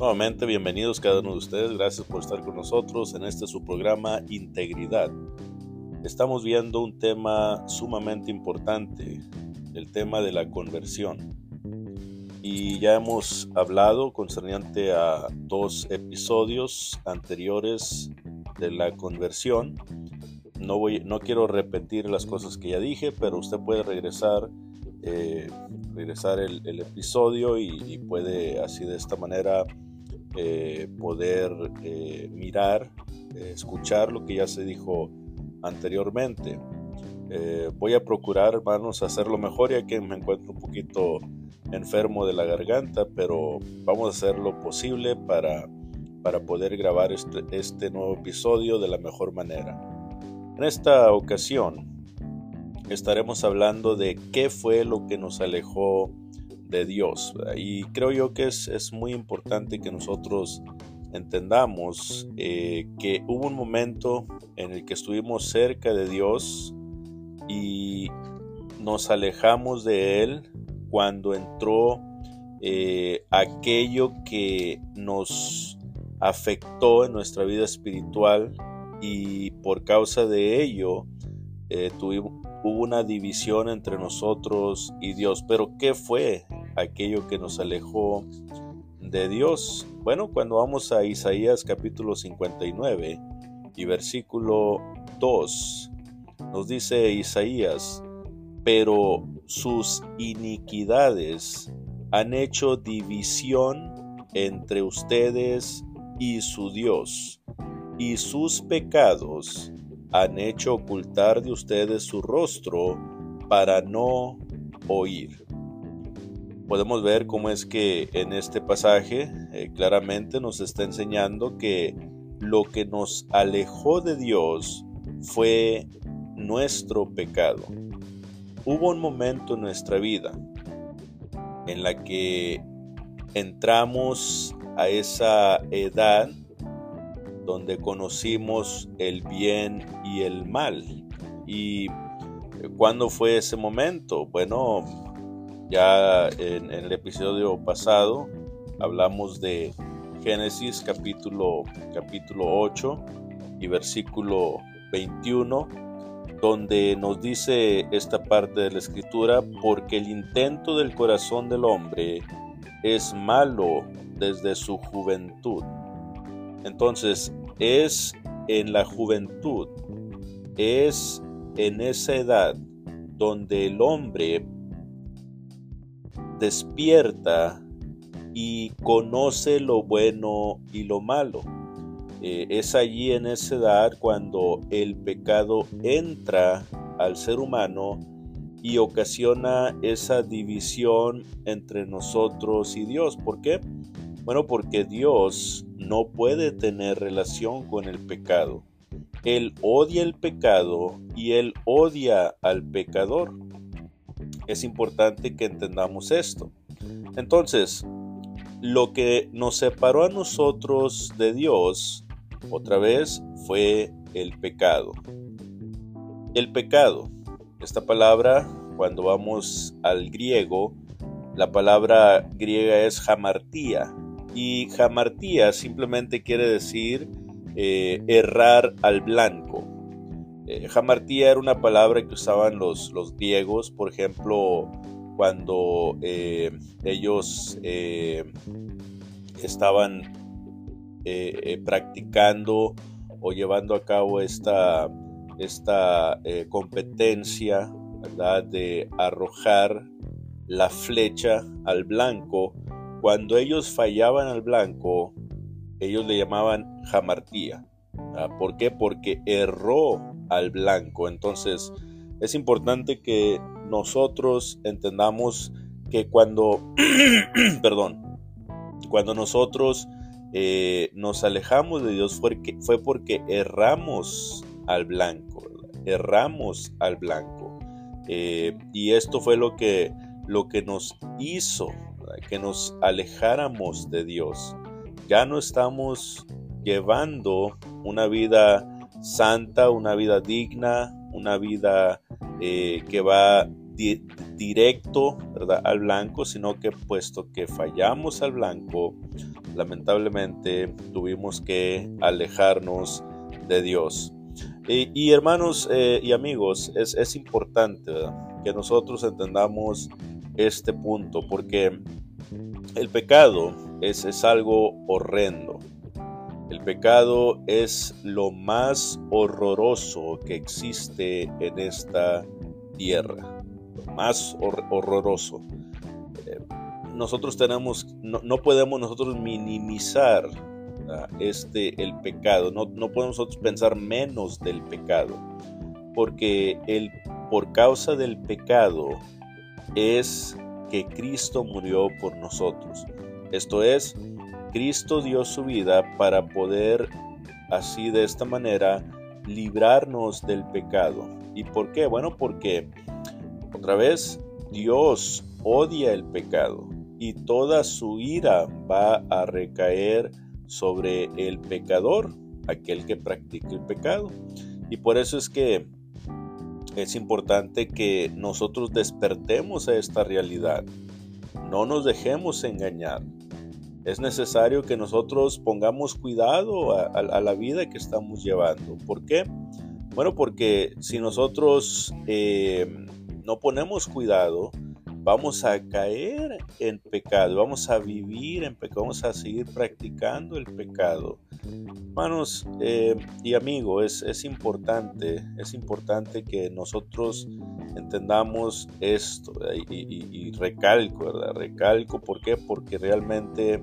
Nuevamente, bienvenidos cada uno de ustedes. Gracias por estar con nosotros en este su programa Integridad. Estamos viendo un tema sumamente importante, el tema de la conversión. Y ya hemos hablado concerniente a dos episodios anteriores de la conversión. No, voy, no quiero repetir las cosas que ya dije, pero usted puede regresar eh, regresar el, episodio y, puede así de esta manera eh, poder eh, mirar, eh, escuchar lo que ya se dijo anteriormente. voy a procurar, hermanos, hacerlo mejor ya que me encuentro un poquito enfermo de la garganta, pero vamos a hacer lo posible para, para poder grabar este, este nuevo episodio de la mejor manera. En esta ocasión estaremos hablando de qué fue lo que nos alejó de Dios. Y creo yo que es, muy importante que nosotros entendamos eh, que hubo un momento en el que estuvimos cerca de Dios y nos alejamos de Él cuando entró eh, aquello que nos afectó en nuestra vida espiritual y por causa de ello eh, hubo una división entre nosotros y Dios. Pero ¿qué fue aquello que nos alejó de Dios? Bueno, cuando vamos a Isaías capítulo 59 y versículo 2, nos dice Isaías, pero sus iniquidades han hecho división entre ustedes y su Dios, y sus pecados han hecho ocultar de ustedes su rostro para no oír. Podemos ver cómo es que en este pasaje eh, claramente nos está enseñando que lo que nos alejó de Dios fue nuestro pecado. Hubo un momento en nuestra vida en la que entramos a esa edad donde conocimos el bien y el mal. ¿Y cuándo fue ese momento? Bueno, ya en, el episodio pasado hablamos de Génesis capítulo, capítulo 8 y versículo 21, donde nos dice esta parte de la escritura, porque el intento del corazón del hombre es malo desde su juventud. Entonces, es en la juventud, es en esa edad donde el hombre despierta y conoce lo bueno y lo malo. Eh, es allí en esa edad cuando el pecado entra al ser humano y ocasiona esa división entre nosotros y Dios. ¿Por qué? Bueno, porque Dios no puede tener relación con el pecado. Él odia el pecado y él odia al pecador. Es importante que entendamos esto. Entonces, lo que nos separó a nosotros de Dios, otra vez, fue el pecado. El pecado, esta palabra, cuando vamos al griego, la palabra griega es jamartía, y jamartía simplemente quiere decir eh, errar al blanco. Eh, jamartía era una palabra que usaban los, los griegos, por ejemplo, cuando eh, ellos estaban practicando o llevando a cabo esta, esta competencia de arrojar la flecha al blanco cuando ellos fallaban al blanco, ellos le llamaban jamartía. ¿Por qué? Porque erró al blanco. Entonces, es importante que nosotros entendamos que cuando, perdón, cuando nosotros eh, nos alejamos de Dios fue, fue porque erramos al blanco, erramos al blanco. Eh, y esto fue lo que, lo que nos hizo que nos alejáramos de Dios. Ya no estamos llevando una vida santa, una vida digna, una vida eh, que va directo al blanco, sino que puesto que fallamos al blanco, lamentablemente tuvimos que alejarnos de Dios. Y, hermanos eh, y amigos, es, es importante que nosotros entendamos este punto, porque el pecado es, es algo horrendo. El pecado es lo más horroroso que existe en esta tierra, lo más horroroso. Eh, nosotros tenemos, no, no, podemos nosotros minimizar este, el pecado. No, no podemos nosotros pensar menos del pecado, porque el, por causa del pecado es que Cristo murió por nosotros. Esto es, Cristo dio su vida para poder así de esta manera librarnos del pecado. ¿Y por qué? Bueno, porque otra vez Dios odia el pecado y toda su ira va a recaer sobre el pecador, aquel que practica el pecado. Y por eso es que es importante que nosotros despertemos a esta realidad. No nos dejemos engañar. Es necesario que nosotros pongamos cuidado a, la vida que estamos llevando. ¿Por qué? Bueno, porque si nosotros eh, no ponemos cuidado, vamos a caer en pecado, vamos a vivir en pecado, vamos a seguir practicando el pecado. Hermanos eh, y amigos, es, importante, es importante que nosotros entendamos esto y, recalco, ¿verdad? Recalco, ¿por qué? Porque realmente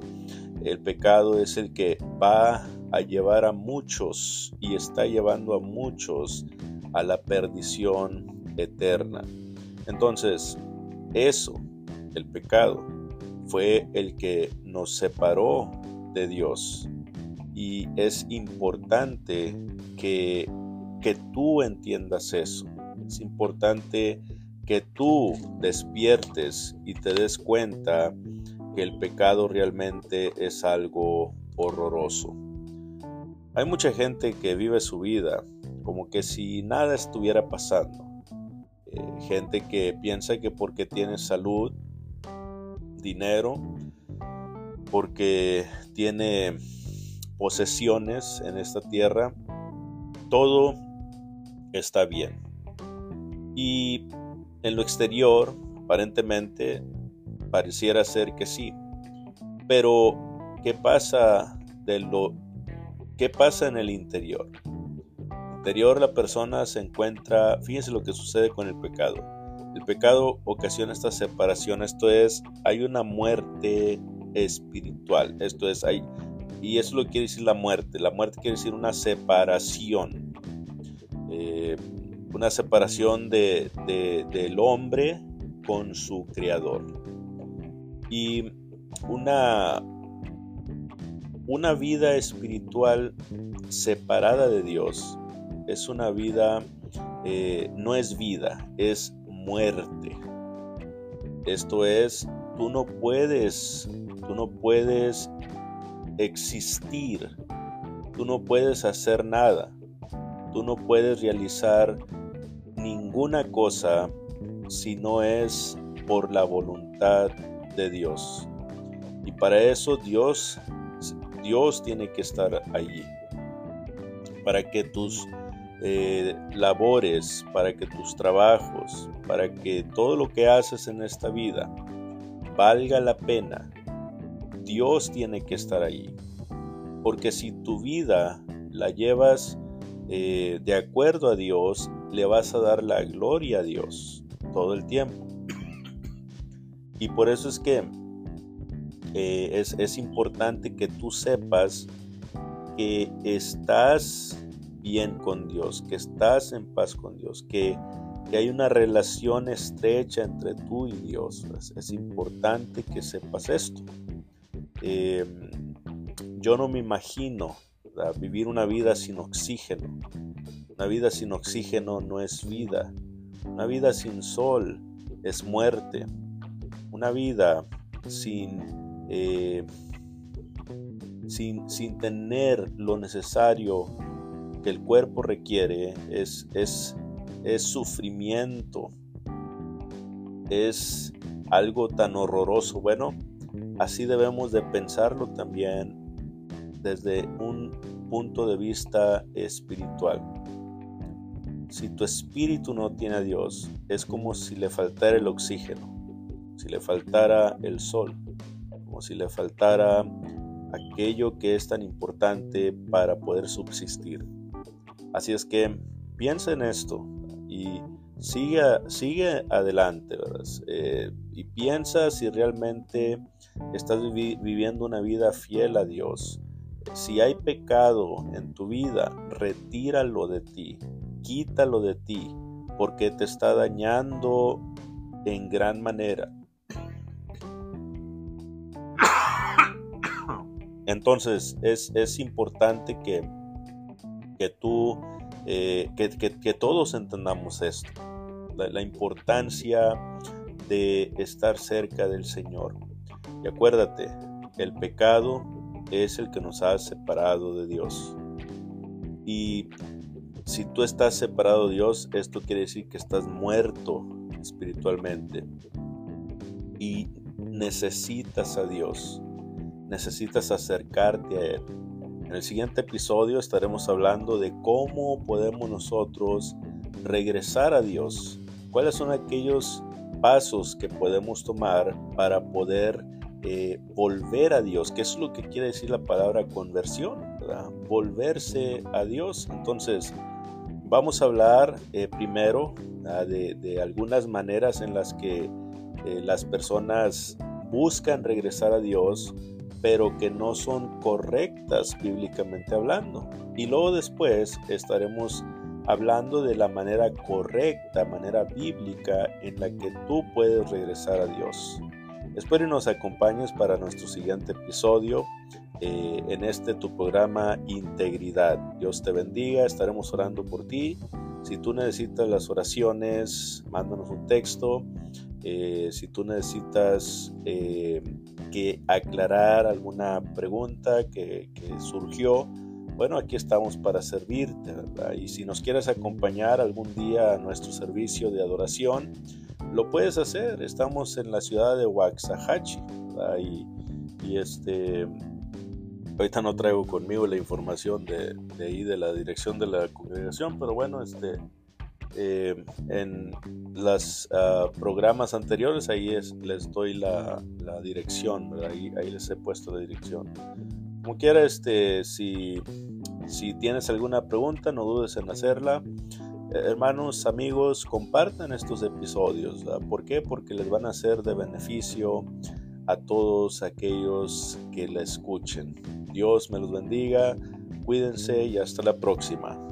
el pecado es el que va a llevar a muchos y está llevando a muchos a la perdición eterna. Entonces, eso, el pecado, fue el que nos separó de Dios. Y es importante que, que tú entiendas eso. Es importante que tú despiertes y te des cuenta que el pecado realmente es algo horroroso. Hay mucha gente que vive su vida como que si nada estuviera pasando gente que piensa que porque tiene salud, dinero, porque tiene posesiones en esta tierra, todo está bien. Y en lo exterior, aparentemente, pareciera ser que sí. Pero, ¿qué pasa de lo qué pasa en el interior? La persona se encuentra, fíjense lo que sucede con el pecado. El pecado ocasiona esta separación, esto es, hay una muerte espiritual, esto es, hay, y eso lo quiere decir la muerte, la muerte quiere decir una separación, eh, una separación de, del hombre con su creador. Y una, una vida espiritual separada de Dios es una vida, eh, no es vida, es muerte. Esto es, tú no puedes, tú no puedes existir, tú no puedes hacer nada, tú no puedes realizar ninguna cosa si no es por la voluntad de Dios. Y para eso Dios, Dios tiene que estar allí. Para que tus eh, labores, para que tus trabajos, para que todo lo que haces en esta vida valga la pena, Dios tiene que estar ahí. Porque si tu vida la llevas eh, de acuerdo a Dios, le vas a dar la gloria a Dios todo el tiempo. Y por eso es que eh, es, es importante que tú sepas que estás bien con Dios, que estás en paz con Dios, que, hay una relación estrecha entre tú y Dios. Es, importante que sepas esto. Em, yo no me imagino vivir una vida sin oxígeno. Una vida sin oxígeno no es vida. Una vida sin sol es muerte. Una vida sin, eh, sin, sin tener lo necesario el cuerpo requiere es, es, es sufrimiento, es algo tan horroroso. Bueno, así debemos de pensarlo también desde un punto de vista espiritual. Si tu espíritu no tiene a Dios, es como si le faltara el oxígeno, si le faltara el sol, como si le faltara aquello que es tan importante para poder subsistir. Así es que piensa en esto y sigue, sigue adelante, eh, y piensa si realmente estás viviendo una vida fiel a Dios. Si hay pecado en tu vida, retíralo de ti, quítalo de ti, porque te está dañando en gran manera. Entonces es, importante que, que tú, eh, que, todos entendamos esto, la, importancia de estar cerca del Señor. Y acuérdate, el pecado es el que nos ha separado de Dios. Y si tú estás separado de Dios, esto quiere decir que estás muerto espiritualmente y necesitas a Dios necesitas acercarte a Él. En el siguiente episodio estaremos hablando de cómo podemos nosotros regresar a Dios. ¿Cuáles son aquellos pasos que podemos tomar para poder eh, volver a Dios? ¿Qué es lo que quiere decir la palabra conversión? Volverse a Dios. Entonces, vamos a hablar eh, primero de, algunas maneras en las que eh, las personas buscan regresar a Dios pero que no son correctas bíblicamente hablando. Y luego después estaremos hablando de la manera correcta, manera bíblica en la que tú puedes regresar a Dios. Espero que nos acompañes para nuestro siguiente episodio eh, en este tu programa Integridad. Dios te bendiga, estaremos orando por ti. Si tú necesitas las oraciones, mándanos un texto. Eh, si tú necesitas eh, que aclarar alguna pregunta que, surgió, bueno, aquí estamos para servirte, ¿verdad? Y si nos quieres acompañar algún día a nuestro servicio de adoración, lo puedes hacer. Estamos en la ciudad de Waxahachie, Y, y, este, ahorita no traigo conmigo la información de, de ahí, de la dirección de la congregación, pero bueno, este, eh, en los ah, programas anteriores ahí es, les doy la, dirección, ahí, ahí, les he puesto la dirección. Como quiera, este, si, si tienes alguna pregunta, no dudes en hacerla. Eh, hermanos, amigos, compartan estos episodios. ¿Por qué? Porque les van a ser de beneficio a todos aquellos que la escuchen. Dios me los bendiga, cuídense y hasta la próxima.